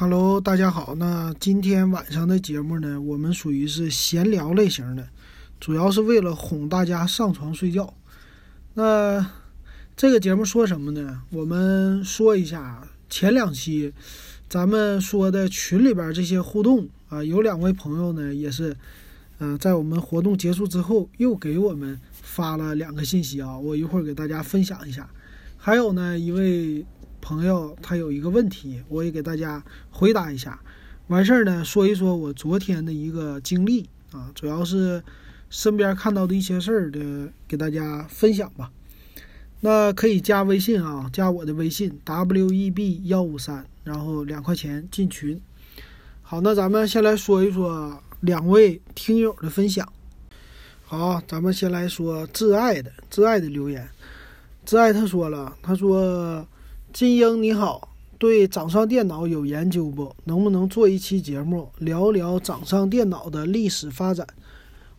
Hello，大家好。那今天晚上的节目呢，我们属于是闲聊类型的，主要是为了哄大家上床睡觉。那这个节目说什么呢？我们说一下前两期咱们说的群里边这些互动啊，有两位朋友呢，也是，嗯，在我们活动结束之后又给我们发了两个信息啊，我一会儿给大家分享一下。还有呢，一位。朋友，他有一个问题，我也给大家回答一下。完事儿呢，说一说我昨天的一个经历啊，主要是身边看到的一些事儿的，给大家分享吧。那可以加微信啊，加我的微信 w e b 幺五三，然后两块钱进群。好，那咱们先来说一说两位听友的分享。好，咱们先来说挚爱的挚爱的留言。挚爱他说了，他说。金英你好，对掌上电脑有研究不？能不能做一期节目聊聊掌上电脑的历史发展？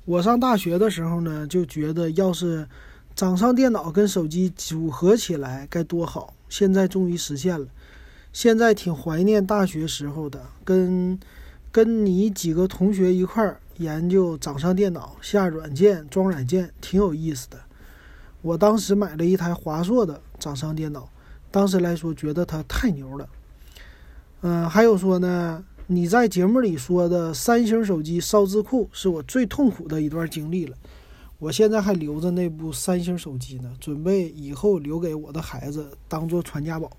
我上大学的时候呢，就觉得要是掌上电脑跟手机组合起来该多好。现在终于实现了，现在挺怀念大学时候的，跟跟你几个同学一块儿研究掌上电脑，下软件装软件，挺有意思的。我当时买了一台华硕的掌上电脑。当时来说，觉得他太牛了。嗯，还有说呢，你在节目里说的三星手机烧字库是我最痛苦的一段经历了。我现在还留着那部三星手机呢，准备以后留给我的孩子当做传家宝。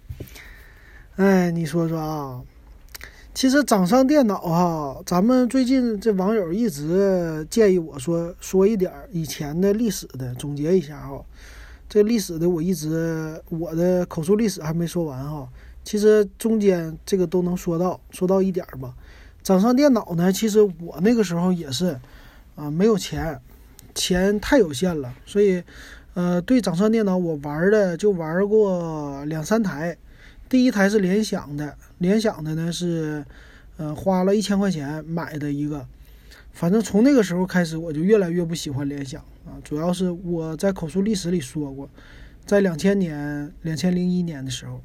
哎，你说说啊，其实掌上电脑哈，咱们最近这网友一直建议我说说一点以前的历史的，总结一下哈。这历史的我一直我的口述历史还没说完哈，其实中间这个都能说到，说到一点儿吧。掌上电脑呢，其实我那个时候也是，啊，没有钱，钱太有限了，所以，呃，对掌上电脑我玩的就玩过两三台。第一台是联想的，联想的呢是，呃，花了一千块钱买的一个。反正从那个时候开始，我就越来越不喜欢联想啊。主要是我在口述历史里说过，在两千年、两千零一年的时候，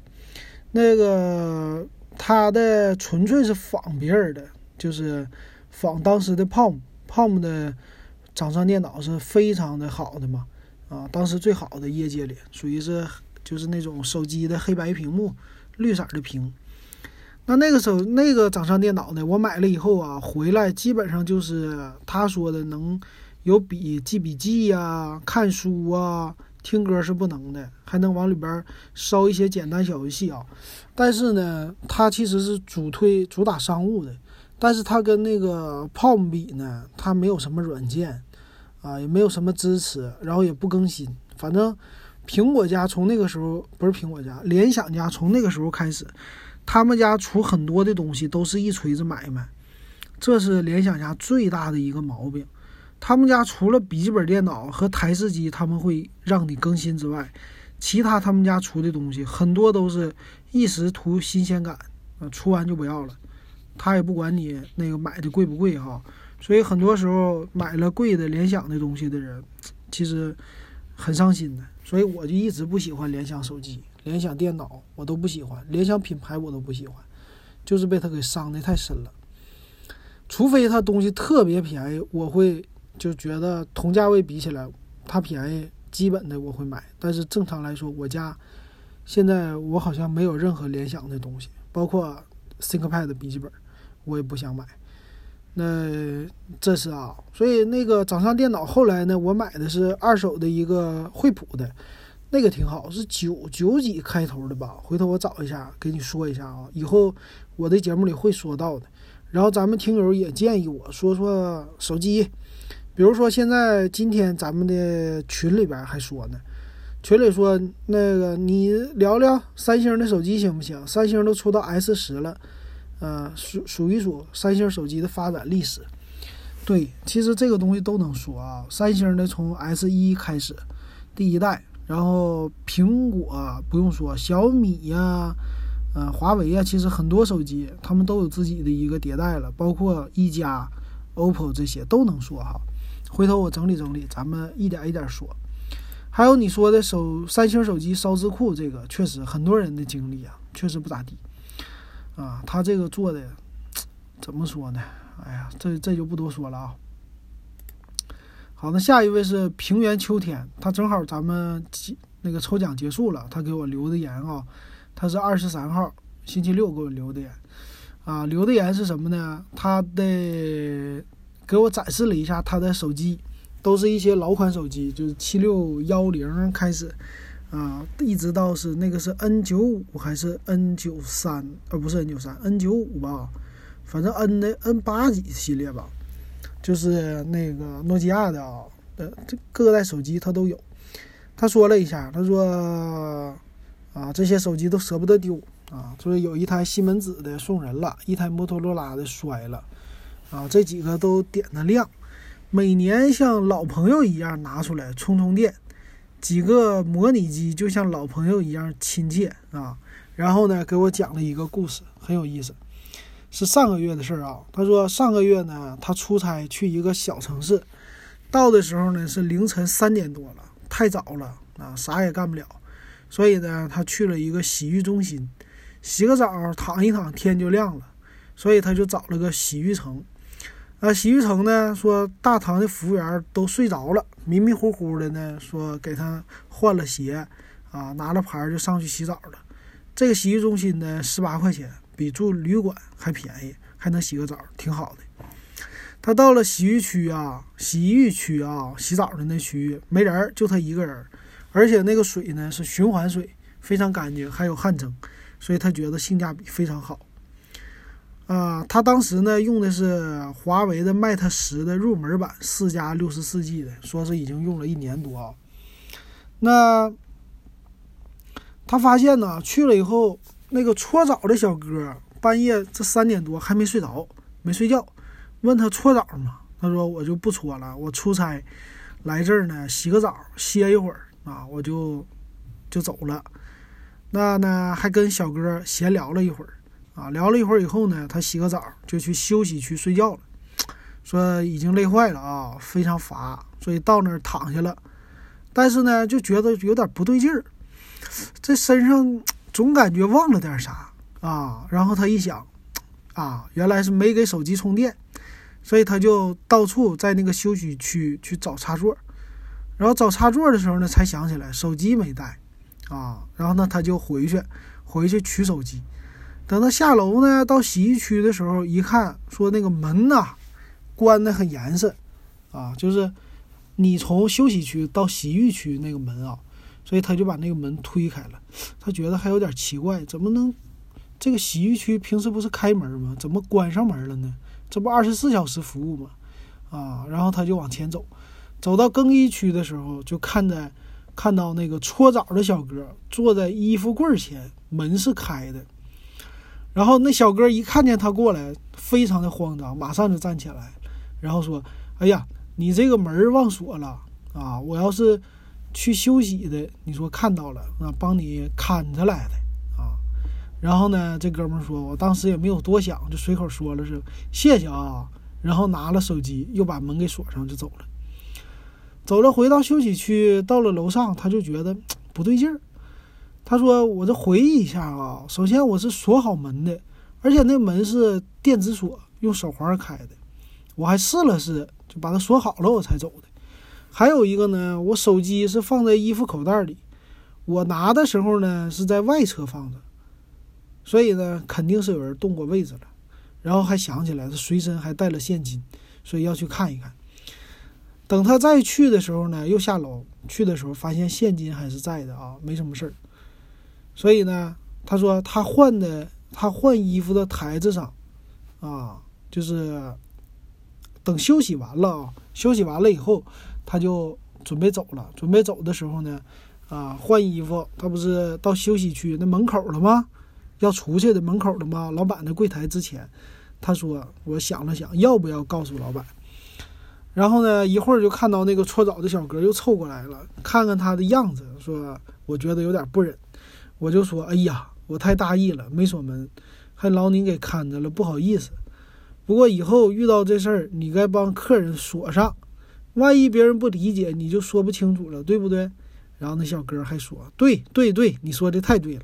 那个他的纯粹是仿别人的，就是仿当时的 Palm，Palm 的掌上电脑是非常的好的嘛啊，当时最好的业界里，属于是就是那种手机的黑白屏幕，绿色的屏。那那个时候那个掌上电脑呢？我买了以后啊，回来基本上就是他说的能有笔记笔记呀、看书啊、听歌是不能的，还能往里边烧一些简单小游戏啊。但是呢，它其实是主推主打商务的，但是它跟那个 Palm 比呢，它没有什么软件啊，也没有什么支持，然后也不更新。反正苹果家从那个时候不是苹果家，联想家从那个时候开始。他们家出很多的东西都是一锤子买卖，这是联想家最大的一个毛病。他们家除了笔记本电脑和台式机他们会让你更新之外，其他他们家出的东西很多都是一时图新鲜感，啊，出完就不要了。他也不管你那个买的贵不贵哈，所以很多时候买了贵的联想的东西的人，其实很伤心的。所以我就一直不喜欢联想手机。联想电脑我都不喜欢，联想品牌我都不喜欢，就是被它给伤的太深了。除非它东西特别便宜，我会就觉得同价位比起来它便宜，基本的我会买。但是正常来说，我家现在我好像没有任何联想的东西，包括 ThinkPad 笔记本，我也不想买。那这是啊，所以那个掌上电脑后来呢，我买的是二手的一个惠普的。那个挺好，是九九几开头的吧？回头我找一下，给你说一下啊。以后我的节目里会说到的。然后咱们听友也建议我说说手机，比如说现在今天咱们的群里边还说呢，群里说那个你聊聊三星的手机行不行？三星都出到 S 十了，呃，数数一数三星手机的发展历史。对，其实这个东西都能说啊。三星的从 S 一开始，第一代。然后苹果不用说，小米呀，呃，华为呀，其实很多手机他们都有自己的一个迭代了，包括一加、OPPO 这些都能说哈。回头我整理整理，咱们一点一点说。还有你说的手三星手机烧字库这个，确实很多人的经历啊，确实不咋地。啊，他这个做的怎么说呢？哎呀，这这就不多说了啊。好，那下一位是平原秋天，他正好咱们那个抽奖结束了，他给我留的言啊，他是二十三号星期六给我留的言啊，留的言是什么呢？他的给我展示了一下他的手机，都是一些老款手机，就是七六幺零开始啊，一直到是那个是 N 九五还是 N 九三，呃，不是 N 九三，N 九五吧，反正 N 的 N 八几系列吧。就是那个诺基亚的啊，呃，这各代手机他都有。他说了一下，他说啊，这些手机都舍不得丢啊，说有一台西门子的送人了，一台摩托罗拉的摔了，啊，这几个都点的亮，每年像老朋友一样拿出来充充电，几个模拟机就像老朋友一样亲切啊。然后呢，给我讲了一个故事，很有意思。是上个月的事儿啊。他说上个月呢，他出差去一个小城市，到的时候呢是凌晨三点多了，太早了啊，啥也干不了。所以呢，他去了一个洗浴中心，洗个澡，躺一躺，天就亮了。所以他就找了个洗浴城。啊，洗浴城呢说大堂的服务员都睡着了，迷迷糊糊的呢说给他换了鞋，啊，拿了牌就上去洗澡了。这个洗浴中心呢十八块钱。比住旅馆还便宜，还能洗个澡，挺好的。他到了洗浴区啊，洗浴区啊，洗澡的那区域没人，就他一个人，而且那个水呢是循环水，非常干净，还有汗蒸，所以他觉得性价比非常好。啊，他当时呢用的是华为的 Mate 十的入门版，四加六十四 G 的，说是已经用了一年多啊。那他发现呢，去了以后。那个搓澡的小哥半夜这三点多还没睡着，没睡觉，问他搓澡吗？他说我就不搓了，我出差来这儿呢，洗个澡歇一会儿啊，我就就走了。那呢还跟小哥闲聊了一会儿啊，聊了一会儿以后呢，他洗个澡就去休息区睡觉了，说已经累坏了啊，非常乏，所以到那儿躺下了。但是呢，就觉得有点不对劲儿，这身上。总感觉忘了点啥啊，然后他一想，啊，原来是没给手机充电，所以他就到处在那个休息区去找插座，然后找插座的时候呢，才想起来手机没带，啊，然后呢他就回去，回去取手机，等他下楼呢，到洗浴区的时候一看，说那个门呐关的很严实，啊，就是你从休息区到洗浴区那个门啊。所以他就把那个门推开了，他觉得还有点奇怪，怎么能这个洗浴区平时不是开门吗？怎么关上门了呢？这不二十四小时服务吗？啊，然后他就往前走，走到更衣区的时候，就看着看到那个搓澡的小哥坐在衣服柜前，门是开的。然后那小哥一看见他过来，非常的慌张，马上就站起来，然后说：“哎呀，你这个门忘锁了啊！我要是……”去休息的，你说看到了啊，帮你看着来的啊。然后呢，这哥们说，我当时也没有多想，就随口说了是谢谢啊。然后拿了手机，又把门给锁上，就走了。走了，回到休息区，到了楼上，他就觉得不对劲儿。他说：“我这回忆一下啊，首先我是锁好门的，而且那门是电子锁，用手环开的。我还试了试，就把它锁好了，我才走的。”还有一个呢，我手机是放在衣服口袋里，我拿的时候呢是在外侧放的，所以呢肯定是有人动过位置了。然后还想起来，他随身还带了现金，所以要去看一看。等他再去的时候呢，又下楼去的时候发现现金还是在的啊，没什么事儿。所以呢，他说他换的他换衣服的台子上，啊，就是等休息完了啊，休息完了以后。他就准备走了，准备走的时候呢，啊，换衣服，他不是到休息区那门口了吗？要出去的门口了吗？老板的柜台之前，他说，我想了想，要不要告诉老板？然后呢，一会儿就看到那个搓澡的小哥又凑过来了，看看他的样子，说，我觉得有点不忍，我就说，哎呀，我太大意了，没锁门，还劳您给看着了，不好意思。不过以后遇到这事儿，你该帮客人锁上。万一别人不理解，你就说不清楚了，对不对？然后那小哥还说：“对对对，你说的太对了。”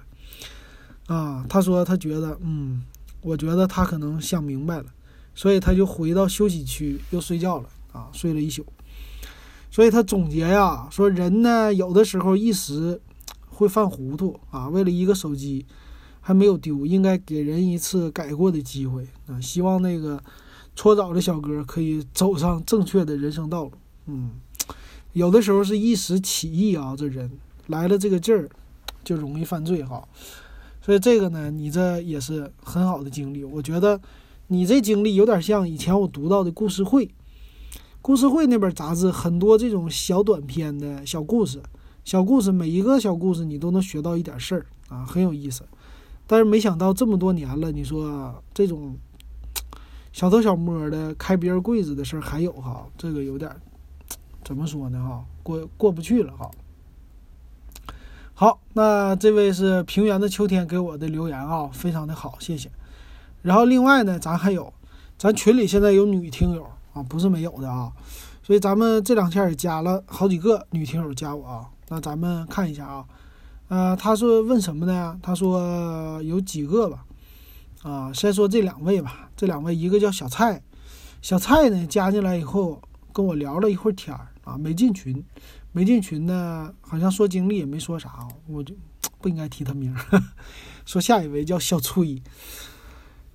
啊，他说他觉得，嗯，我觉得他可能想明白了，所以他就回到休息区又睡觉了啊，睡了一宿。所以他总结呀，说人呢有的时候一时会犯糊涂啊，为了一个手机还没有丢，应该给人一次改过的机会啊。希望那个搓澡的小哥可以走上正确的人生道路。嗯，有的时候是一时起意啊，这人来了这个劲儿就容易犯罪哈。所以这个呢，你这也是很好的经历。我觉得你这经历有点像以前我读到的故事会，故事会那本杂志很多这种小短篇的小故事，小故事每一个小故事你都能学到一点事儿啊，很有意思。但是没想到这么多年了，你说这种小偷小摸的开别人柜子的事儿还有哈，这个有点怎么说呢哈，过过不去了哈。好，那这位是平原的秋天给我的留言啊，非常的好，谢谢。然后另外呢，咱还有，咱群里现在有女听友啊，不是没有的啊，所以咱们这两天也加了好几个女听友加我啊。那咱们看一下啊，呃，他说问什么呢？他说有几个吧，啊，先说这两位吧，这两位一个叫小蔡，小蔡呢加进来以后跟我聊了一会儿天儿啊，没进群。没进群呢，好像说经历也没说啥，我就不应该提他名儿。说下一位叫小崔，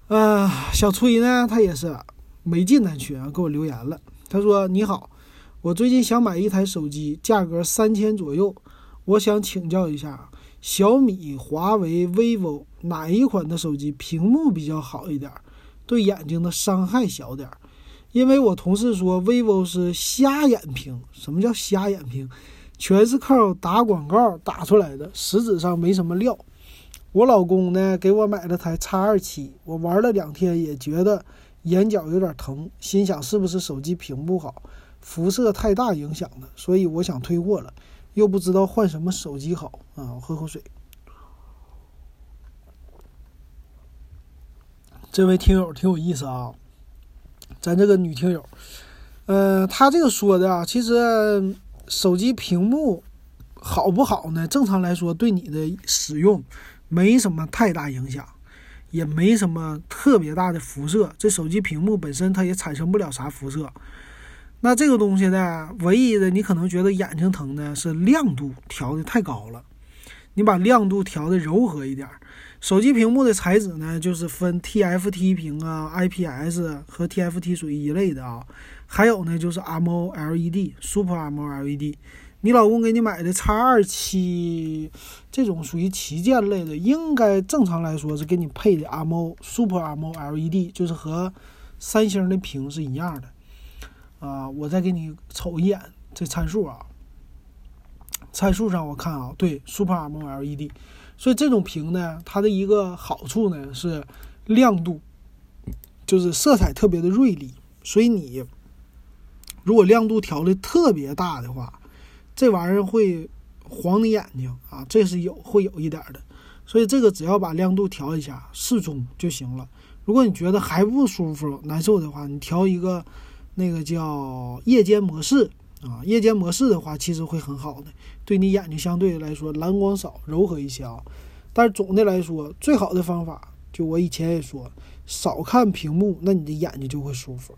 呃，小崔呢，他也是没进咱群，给我留言了。他说：“你好，我最近想买一台手机，价格三千左右，我想请教一下，小米、华为、vivo 哪一款的手机屏幕比较好一点，对眼睛的伤害小点？”因为我同事说，vivo 是瞎眼屏。什么叫瞎眼屏？全是靠打广告打出来的，实质上没什么料。我老公呢，给我买了台 X 二七，我玩了两天，也觉得眼角有点疼，心想是不是手机屏不好，辐射太大影响的，所以我想退货了，又不知道换什么手机好啊。我喝口水。这位听友挺有意思啊。咱这个女听友，呃，她这个说的啊，其实手机屏幕好不好呢？正常来说，对你的使用没什么太大影响，也没什么特别大的辐射。这手机屏幕本身它也产生不了啥辐射。那这个东西呢，唯一的你可能觉得眼睛疼的是亮度调的太高了，你把亮度调的柔和一点。手机屏幕的材质呢，就是分 TFT 屏啊、IPS 和 TFT 属于一类的啊。还有呢，就是 AMOLED、Super AMOLED。你老公给你买的 X 二七这种属于旗舰类的，应该正常来说是给你配的 AMO Super AMOLED，就是和三星的屏是一样的啊。我再给你瞅一眼这参数啊，参数上我看啊，对 Super M O L E D，。所以这种屏呢，它的一个好处呢是亮度，就是色彩特别的锐利。所以你如果亮度调的特别大的话，这玩意儿会晃你眼睛啊，这是有会有一点的。所以这个只要把亮度调一下，适中就行了。如果你觉得还不舒服、难受的话，你调一个那个叫夜间模式。啊，夜间模式的话，其实会很好的，对你眼睛相对来说蓝光少，柔和一些啊。但是总的来说，最好的方法，就我以前也说，少看屏幕，那你的眼睛就会舒服。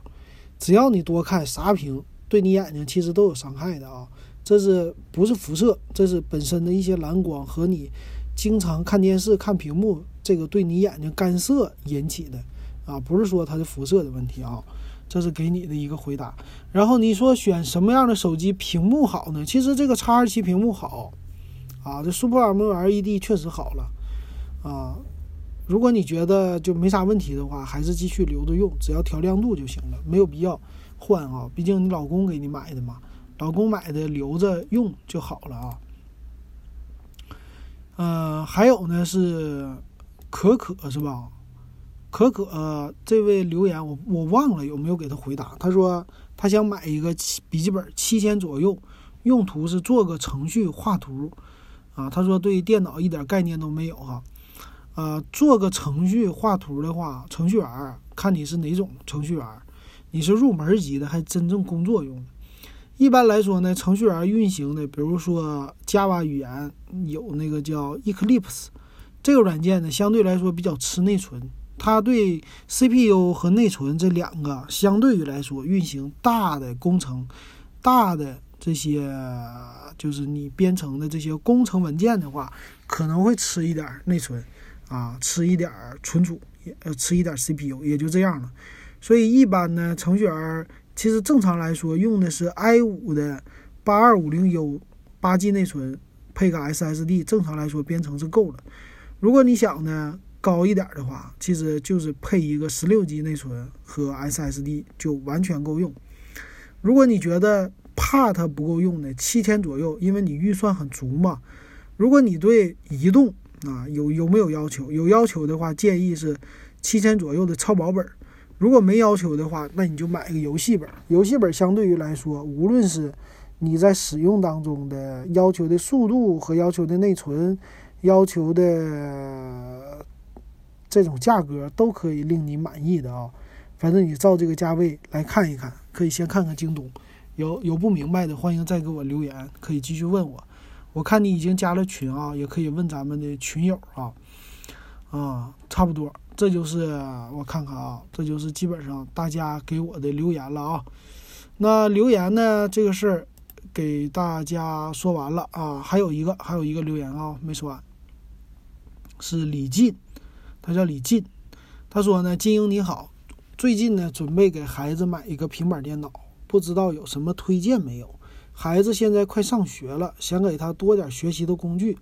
只要你多看啥屏，对你眼睛其实都有伤害的啊。这是不是辐射？这是本身的一些蓝光和你经常看电视、看屏幕，这个对你眼睛干涉引起的啊，不是说它的辐射的问题啊。这是给你的一个回答，然后你说选什么样的手机屏幕好呢？其实这个叉二七屏幕好，啊，这 Super AMOLED 确实好了，啊，如果你觉得就没啥问题的话，还是继续留着用，只要调亮度就行了，没有必要换啊，毕竟你老公给你买的嘛，老公买的留着用就好了啊。嗯，还有呢是可可是吧？可可这位留言我我忘了有没有给他回答。他说他想买一个笔记本七千左右，用途是做个程序画图，啊，他说对电脑一点概念都没有哈，呃，做个程序画图的话，程序员看你是哪种程序员，你是入门级的还真正工作用的？一般来说呢，程序员运行的，比如说 Java 语言有那个叫 Eclipse 这个软件呢，相对来说比较吃内存。它对 CPU 和内存这两个相对于来说运行大的工程、大的这些就是你编程的这些工程文件的话，可能会吃一点内存啊，吃一点存储，呃，吃一点 CPU，也就这样了。所以一般呢，程序员其实正常来说用的是 i5 的八二五零 U 八 G 内存，配个 SSD，正常来说编程是够了。如果你想呢高一点的话，其实就是配一个十六 G 内存和 SSD 就完全够用。如果你觉得怕它不够用呢，七千左右，因为你预算很足嘛。如果你对移动啊有有没有要求？有要求的话，建议是七千左右的超薄本。如果没要求的话，那你就买一个游戏本。游戏本相对于来说，无论是你在使用当中的要求的速度和要求的内存。要求的这种价格都可以令你满意的啊，反正你照这个价位来看一看，可以先看看京东，有有不明白的欢迎再给我留言，可以继续问我。我看你已经加了群啊，也可以问咱们的群友啊，啊，差不多，这就是我看看啊，这就是基本上大家给我的留言了啊。那留言呢，这个事儿给大家说完了啊，还有一个还有一个留言啊，没说完。是李进，他叫李进，他说呢，金英你好，最近呢准备给孩子买一个平板电脑，不知道有什么推荐没有？孩子现在快上学了，想给他多点学习的工具。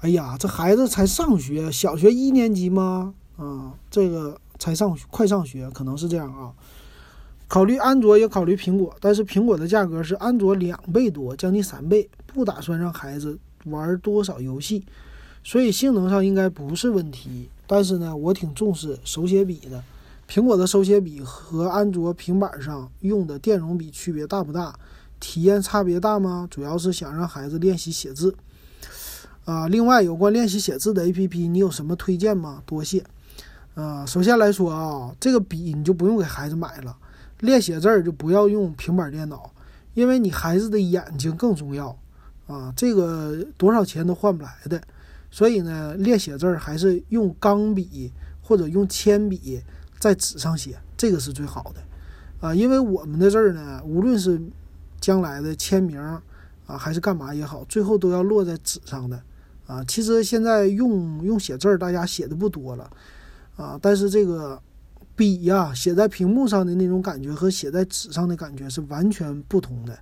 哎呀，这孩子才上学，小学一年级吗？啊，这个才上快上学，可能是这样啊。考虑安卓也考虑苹果，但是苹果的价格是安卓两倍多，将近三倍，不打算让孩子玩多少游戏。所以性能上应该不是问题，但是呢，我挺重视手写笔的。苹果的手写笔和安卓平板上用的电容笔区别大不大？体验差别大吗？主要是想让孩子练习写字。啊，另外有关练习写字的 APP，你有什么推荐吗？多谢。啊，首先来说啊，这个笔你就不用给孩子买了，练写字儿就不要用平板电脑，因为你孩子的眼睛更重要。啊，这个多少钱都换不来的。所以呢，练写字儿还是用钢笔或者用铅笔在纸上写，这个是最好的啊。因为我们的字儿呢，无论是将来的签名啊，还是干嘛也好，最后都要落在纸上的啊。其实现在用用写字儿，大家写的不多了啊，但是这个笔呀，写在屏幕上的那种感觉和写在纸上的感觉是完全不同的。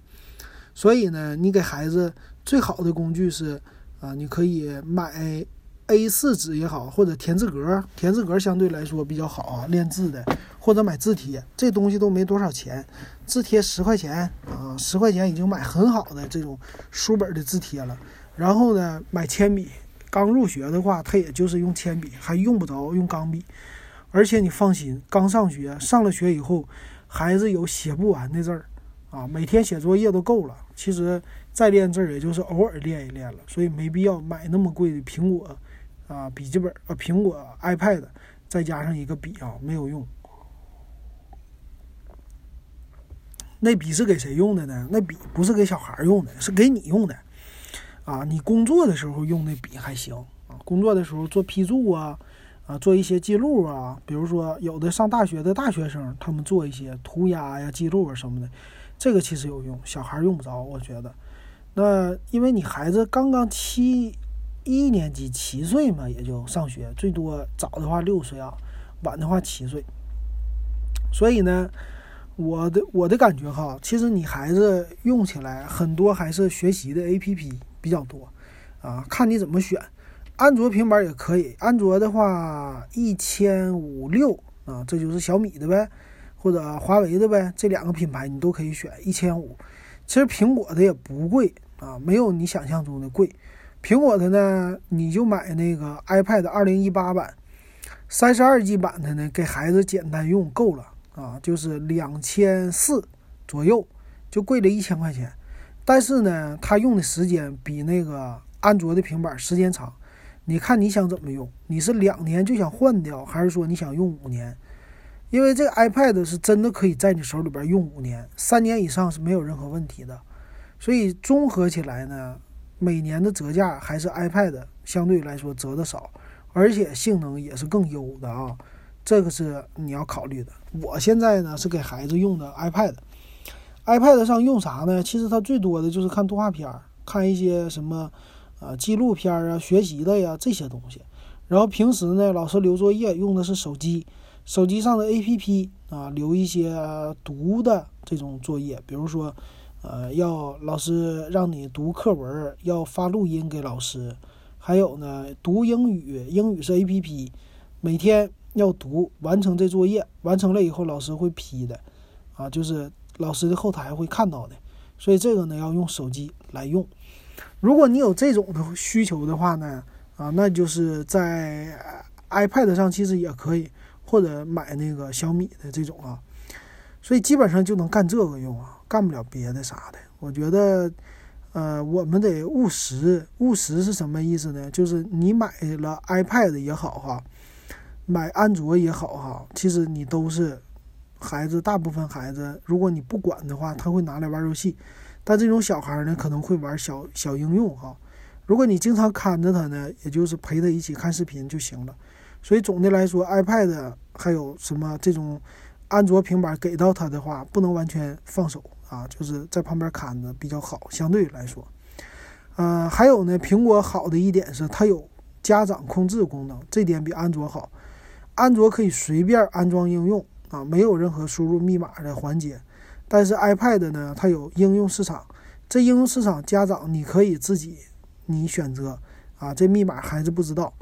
所以呢，你给孩子最好的工具是。啊，你可以买 A4 纸也好，或者田字格，田字格相对来说比较好啊，练字的，或者买字帖，这东西都没多少钱，字帖十块钱啊，十块钱已经买很好的这种书本的字帖了。然后呢，买铅笔，刚入学的话，他也就是用铅笔，还用不着用钢笔。而且你放心，刚上学，上了学以后，孩子有写不完的字儿啊，每天写作业都够了。其实。再练字儿，也就是偶尔练一练了，所以没必要买那么贵的苹果啊笔记本啊苹果 iPad，再加上一个笔啊，没有用。那笔是给谁用的呢？那笔不是给小孩用的，是给你用的啊。你工作的时候用那笔还行啊，工作的时候做批注啊啊，做一些记录啊，比如说有的上大学的大学生，他们做一些涂鸦呀、记录啊什么的，这个其实有用，小孩用不着，我觉得。那因为你孩子刚刚七一年级七岁嘛，也就上学，最多早的话六岁啊，晚的话七岁。所以呢，我的我的感觉哈，其实你孩子用起来很多还是学习的 APP 比较多啊，看你怎么选。安卓平板也可以，安卓的话一千五六啊，这就是小米的呗，或者华为的呗，这两个品牌你都可以选一千五。其实苹果的也不贵啊，没有你想象中的贵。苹果的呢，你就买那个 iPad 二零一八版，三十二 G 版的呢，给孩子简单用够了啊，就是两千四左右，就贵了一千块钱。但是呢，它用的时间比那个安卓的平板时间长。你看你想怎么用？你是两年就想换掉，还是说你想用五年？因为这个 iPad 是真的可以在你手里边用五年，三年以上是没有任何问题的，所以综合起来呢，每年的折价还是 iPad 相对来说折的少，而且性能也是更优的啊。这个是你要考虑的。我现在呢是给孩子用的 iPad，iPad 上用啥呢？其实它最多的就是看动画片儿，看一些什么啊纪录片啊、学习的呀这些东西。然后平时呢，老师留作业用的是手机，手机上的 APP 啊，留一些读的这种作业，比如说，呃，要老师让你读课文，要发录音给老师，还有呢，读英语，英语是 APP，每天要读完成这作业，完成了以后老师会批的，啊，就是老师的后台会看到的，所以这个呢要用手机来用。如果你有这种的需求的话呢？啊，那就是在 iPad 上其实也可以，或者买那个小米的这种啊，所以基本上就能干这个用啊，干不了别的啥的。我觉得，呃，我们得务实。务实是什么意思呢？就是你买了 iPad 也好哈，买安卓也好哈，其实你都是孩子，大部分孩子，如果你不管的话，他会拿来玩游戏。但这种小孩呢，可能会玩小小应用哈。如果你经常看着他呢，也就是陪他一起看视频就行了。所以总的来说，iPad 还有什么这种安卓平板给到他的话，不能完全放手啊，就是在旁边看着比较好。相对来说，呃，还有呢，苹果好的一点是它有家长控制功能，这点比安卓好。安卓可以随便安装应用啊，没有任何输入密码的环节。但是 iPad 呢，它有应用市场，这应用市场家长你可以自己。你选择啊，这密码孩子不知道，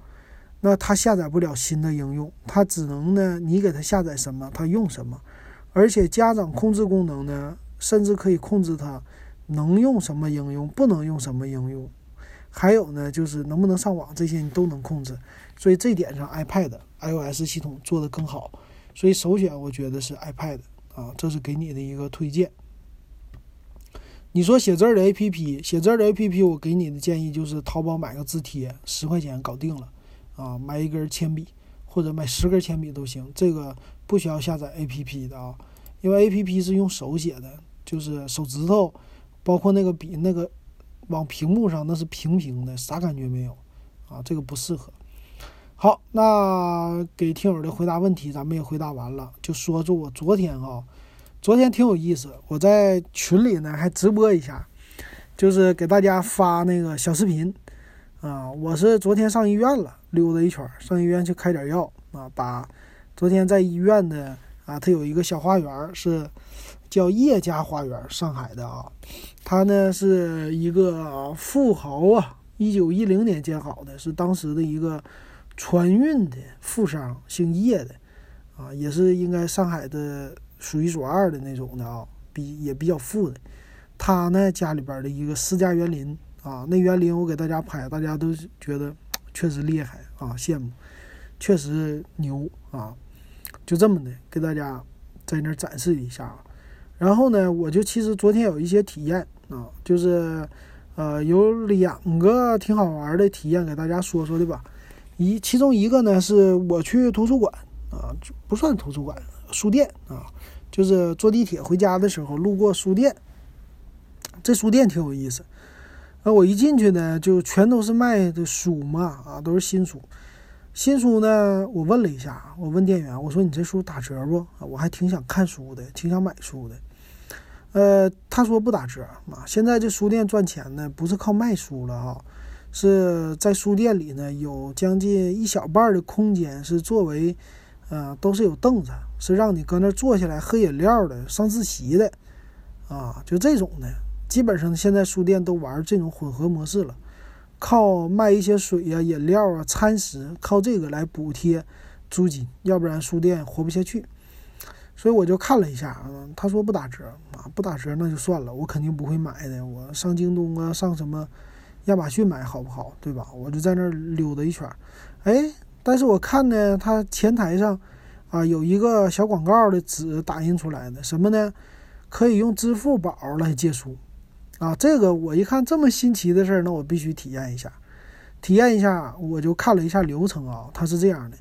那他下载不了新的应用，他只能呢，你给他下载什么，他用什么。而且家长控制功能呢，甚至可以控制他能用什么应用，不能用什么应用。还有呢，就是能不能上网，这些你都能控制。所以这点上，iPad iOS 系统做得更好。所以首选我觉得是 iPad 啊，这是给你的一个推荐。你说写字儿的 A P P，写字儿的 A P P，我给你的建议就是淘宝买个字帖，十块钱搞定了，啊，买一根铅笔或者买十根铅笔都行，这个不需要下载 A P P 的啊，因为 A P P 是用手写的，就是手指头，包括那个笔那个往屏幕上那是平平的，啥感觉没有，啊，这个不适合。好，那给听友的回答问题咱们也回答完了，就说说我昨天啊。昨天挺有意思，我在群里呢还直播一下，就是给大家发那个小视频啊。我是昨天上医院了，溜达一圈，上医院去开点药啊。把昨天在医院的啊，他有一个小花园，是叫叶家花园，上海的啊。他呢是一个富豪啊，一九一零年建好的，是当时的一个船运的富商，姓叶的啊，也是应该上海的。数一数二的那种的啊，比也比较富的。他呢家里边的一个私家园林啊，那园林我给大家拍，大家都觉得确实厉害啊，羡慕，确实牛啊。就这么的给大家在那展示一下。然后呢，我就其实昨天有一些体验啊，就是呃有两个挺好玩的体验给大家说说的吧。一其中一个呢是我去图书馆啊，不算图书馆。书店啊，就是坐地铁回家的时候路过书店，这书店挺有意思。那我一进去呢，就全都是卖的书嘛，啊，都是新书。新书呢，我问了一下，我问店员，我说你这书打折不？我还挺想看书的，挺想买书的。呃，他说不打折啊。现在这书店赚钱呢，不是靠卖书了哈，是在书店里呢有将近一小半的空间是作为。啊，都是有凳子，是让你搁那坐下来喝饮料的、上自习的，啊，就这种的。基本上现在书店都玩这种混合模式了，靠卖一些水呀、饮料啊、餐食，靠这个来补贴租金，要不然书店活不下去。所以我就看了一下，他说不打折啊，不打折那就算了，我肯定不会买的。我上京东啊，上什么亚马逊买好不好？对吧？我就在那儿溜达一圈，哎。但是我看呢，他前台上，啊，有一个小广告的纸打印出来的，什么呢？可以用支付宝来借书，啊，这个我一看这么新奇的事儿，那我必须体验一下，体验一下，我就看了一下流程啊，它是这样的，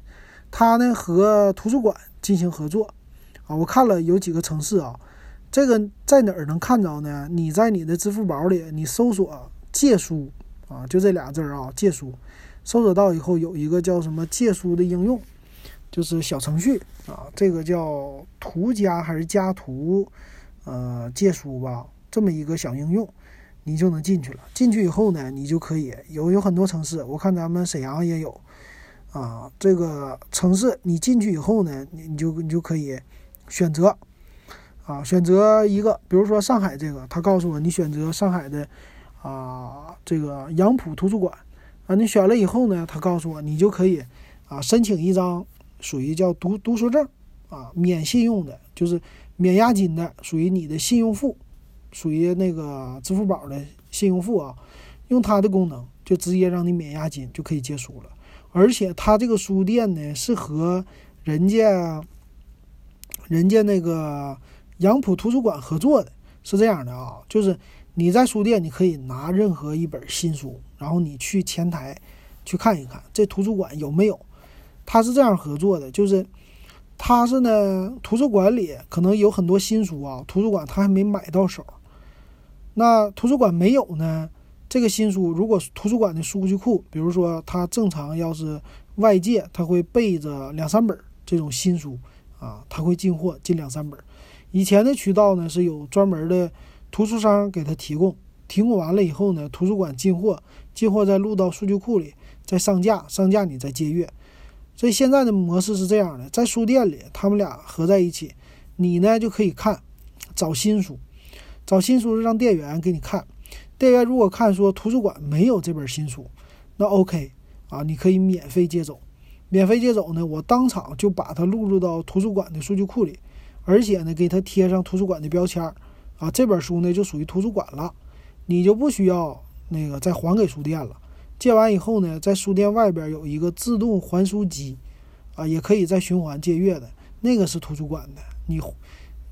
它呢和图书馆进行合作，啊，我看了有几个城市啊，这个在哪儿能看着呢？你在你的支付宝里，你搜索借书，啊，就这俩字儿啊，借书。搜索到以后有一个叫什么借书的应用，就是小程序啊，这个叫图家还是家图，呃，借书吧，这么一个小应用，你就能进去了。进去以后呢，你就可以有有很多城市，我看咱们沈阳也有啊。这个城市你进去以后呢，你你就你就可以选择啊，选择一个，比如说上海这个，他告诉我你选择上海的啊这个杨浦图书馆啊，你选了以后呢，他告诉我你就可以啊申请一张。属于叫读读书证啊，免信用的，就是免押金的，属于你的信用付，属于那个支付宝的信用付啊。用它的功能，就直接让你免押金就可以借书了。而且它这个书店呢，是和人家人家那个杨浦图书馆合作的，是这样的啊，就是你在书店，你可以拿任何一本新书，然后你去前台去看一看，这图书馆有没有。他是这样合作的，就是他是呢，图书馆里可能有很多新书啊，图书馆他还没买到手。那图书馆没有呢，这个新书如果图书馆的数据库，比如说他正常要是外界他会备着两三本这种新书啊，他会进货进两三本。以前的渠道呢是有专门的图书商给他提供，提供完了以后呢，图书馆进货，进货再录到数据库里，再上架，上架你再借阅。所以现在的模式是这样的，在书店里，他们俩合在一起，你呢就可以看，找新书，找新书是让店员给你看，店员如果看说图书馆没有这本新书，那 OK 啊，你可以免费借走，免费借走呢，我当场就把它录入到图书馆的数据库里，而且呢给它贴上图书馆的标签儿，啊，这本书呢就属于图书馆了，你就不需要那个再还给书店了。借完以后呢，在书店外边有一个自动还书机，啊，也可以再循环借阅的，那个是图书馆的。你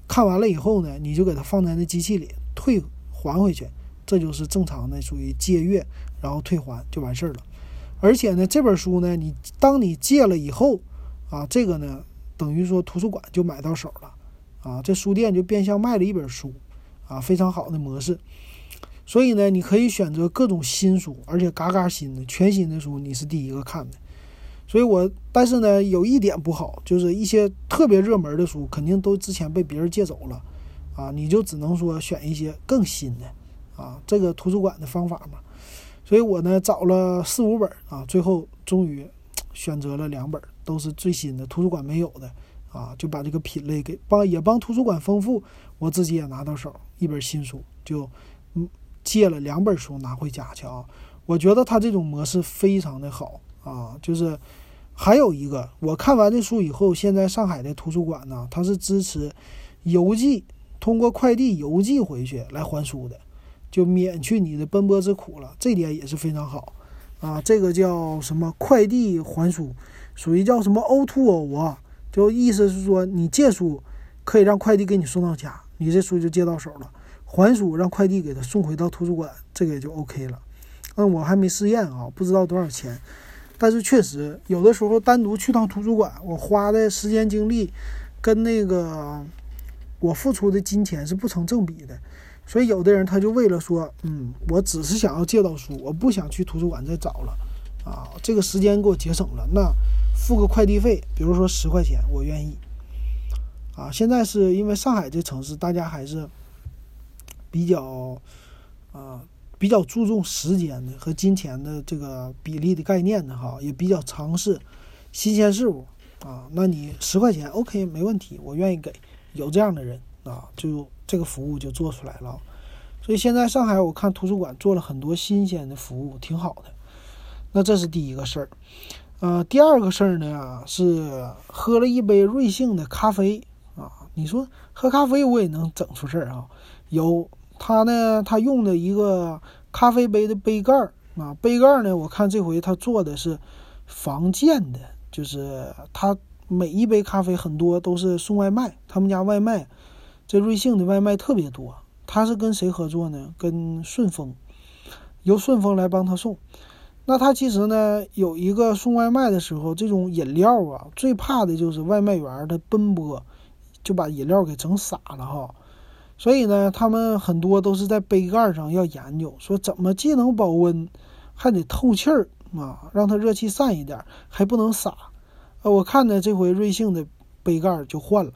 看完了以后呢，你就给它放在那机器里退还回去，这就是正常的属于借阅，然后退还就完事儿了。而且呢，这本书呢，你当你借了以后，啊，这个呢，等于说图书馆就买到手了，啊，这书店就变相卖了一本书，啊，非常好的模式。所以呢，你可以选择各种新书，而且嘎嘎新的、全新的书，你是第一个看的。所以我，但是呢，有一点不好，就是一些特别热门的书，肯定都之前被别人借走了，啊，你就只能说选一些更新的，啊，这个图书馆的方法嘛。所以我呢找了四五本啊，最后终于选择了两本，都是最新的，图书馆没有的，啊，就把这个品类给帮也帮图书馆丰富，我自己也拿到手一本新书，就嗯。借了两本书拿回家去啊！我觉得他这种模式非常的好啊。就是还有一个，我看完这书以后，现在上海的图书馆呢，它是支持邮寄，通过快递邮寄回去来还书的，就免去你的奔波之苦了。这点也是非常好啊。这个叫什么快递还书，属于叫什么 O2O 啊？就意思是说，你借书可以让快递给你送到家，你这书就借到手了。还书让快递给他送回到图书馆，这个也就 OK 了。嗯，我还没试验啊，不知道多少钱。但是确实有的时候单独去趟图书馆，我花的时间精力跟那个我付出的金钱是不成正比的。所以有的人他就为了说，嗯，我只是想要借到书，我不想去图书馆再找了啊，这个时间给我节省了，那付个快递费，比如说十块钱，我愿意。啊，现在是因为上海这城市，大家还是。比较，啊，比较注重时间的和金钱的这个比例的概念的哈，也比较尝试新鲜事物啊。那你十块钱，OK，没问题，我愿意给。有这样的人啊，就这个服务就做出来了。所以现在上海我看图书馆做了很多新鲜的服务，挺好的。那这是第一个事儿，呃，第二个事儿呢是喝了一杯瑞幸的咖啡啊。你说喝咖啡我也能整出事儿啊，有。他呢，他用的一个咖啡杯的杯盖儿啊，杯盖儿呢，我看这回他做的是防溅的，就是他每一杯咖啡很多都是送外卖，他们家外卖，这瑞幸的外卖特别多。他是跟谁合作呢？跟顺丰，由顺丰来帮他送。那他其实呢，有一个送外卖的时候，这种饮料啊，最怕的就是外卖员他奔波，就把饮料给整洒了哈。所以呢，他们很多都是在杯盖上要研究，说怎么既能保温，还得透气儿啊，让它热气散一点，还不能洒呃，我看呢这回瑞幸的杯盖就换了，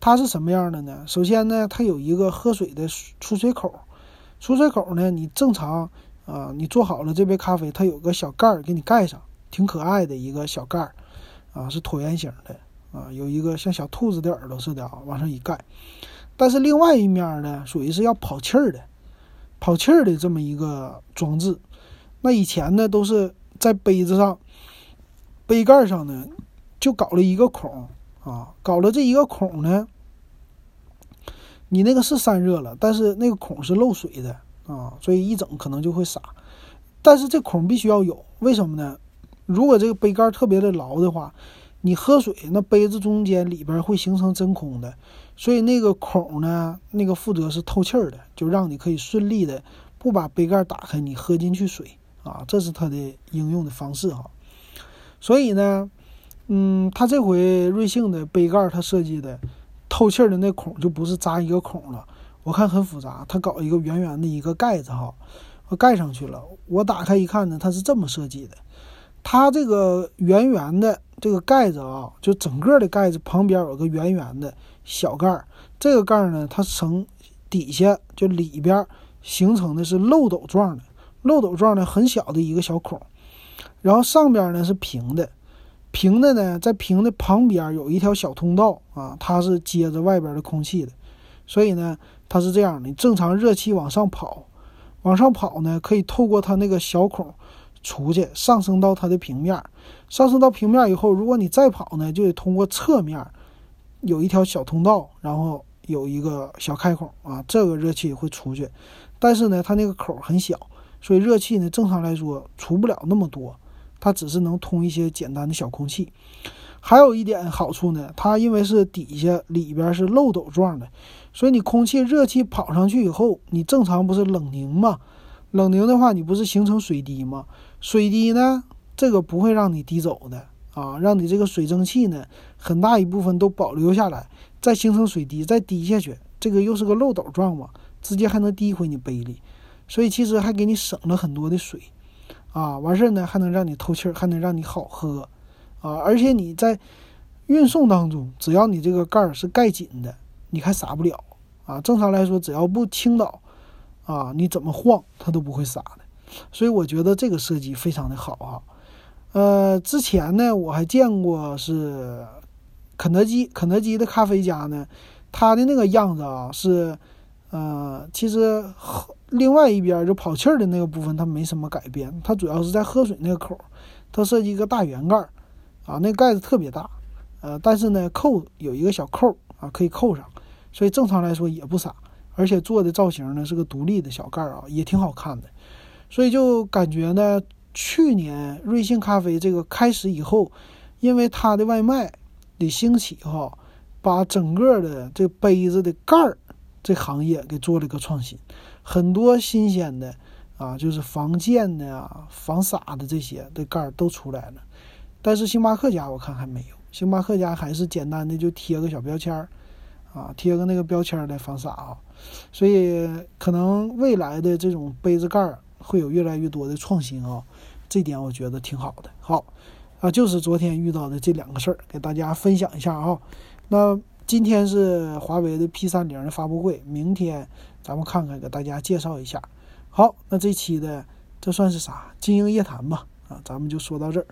它是什么样的呢？首先呢，它有一个喝水的出水口，出水口呢，你正常啊，你做好了这杯咖啡，它有个小盖儿给你盖上，挺可爱的一个小盖儿，啊，是椭圆形的，啊，有一个像小兔子的耳朵似的啊，往上一盖。但是另外一面呢，属于是要跑气儿的，跑气儿的这么一个装置。那以前呢，都是在杯子上、杯盖上呢。就搞了一个孔啊，搞了这一个孔呢，你那个是散热了，但是那个孔是漏水的啊，所以一整可能就会洒。但是这孔必须要有，为什么呢？如果这个杯盖特别的牢的话，你喝水那杯子中间里边会形成真空的，所以那个孔呢，那个负责是透气儿的，就让你可以顺利的不把杯盖打开，你喝进去水啊，这是它的应用的方式哈。所以呢。嗯，它这回瑞幸的杯盖，它设计的透气儿的那孔就不是扎一个孔了，我看很复杂，它搞一个圆圆的一个盖子哈，我盖上去了。我打开一看呢，它是这么设计的，它这个圆圆的这个盖子啊，就整个的盖子旁边有个圆圆的小盖儿，这个盖儿呢，它呈底下就里边形成的是漏斗状的，漏斗状的很小的一个小孔，然后上边呢是平的。平的呢，在平的旁边有一条小通道啊，它是接着外边的空气的，所以呢，它是这样的：正常热气往上跑，往上跑呢，可以透过它那个小孔出去，上升到它的平面。上升到平面以后，如果你再跑呢，就得通过侧面有一条小通道，然后有一个小开孔啊，这个热气会出去。但是呢，它那个口很小，所以热气呢，正常来说出不了那么多。它只是能通一些简单的小空气，还有一点好处呢，它因为是底下里边是漏斗状的，所以你空气热气跑上去以后，你正常不是冷凝吗？冷凝的话，你不是形成水滴吗？水滴呢，这个不会让你滴走的啊，让你这个水蒸气呢，很大一部分都保留下来，再形成水滴，再滴下去，这个又是个漏斗状嘛，直接还能滴回你杯里，所以其实还给你省了很多的水。啊，完事儿呢，还能让你透气儿，还能让你好喝，啊，而且你在运送当中，只要你这个盖儿是盖紧的，你还洒不了，啊，正常来说，只要不倾倒，啊，你怎么晃它都不会洒的，所以我觉得这个设计非常的好啊，呃，之前呢，我还见过是肯德基，肯德基的咖啡家呢，它的那个样子啊，是，呃，其实。另外一边就跑气儿的那个部分，它没什么改变，它主要是在喝水那个口，它设计一个大圆盖儿，啊，那盖子特别大，呃，但是呢，扣有一个小扣啊，可以扣上，所以正常来说也不洒，而且做的造型呢是个独立的小盖儿啊，也挺好看的，所以就感觉呢，去年瑞幸咖啡这个开始以后，因为它的外卖的兴起哈，把整个的这杯子的盖儿这行业给做了个创新。很多新鲜的啊，就是防溅的呀、防洒的这些的盖儿都出来了，但是星巴克家我看还没有，星巴克家还是简单的就贴个小标签儿，啊，贴个那个标签儿来防洒啊，所以可能未来的这种杯子盖儿会有越来越多的创新啊，这点我觉得挺好的。好，啊，就是昨天遇到的这两个事儿，给大家分享一下啊。那今天是华为的 P 三零的发布会，明天。咱们看看，给大家介绍一下。好，那这期的这算是啥？经营夜谈吧。啊，咱们就说到这儿。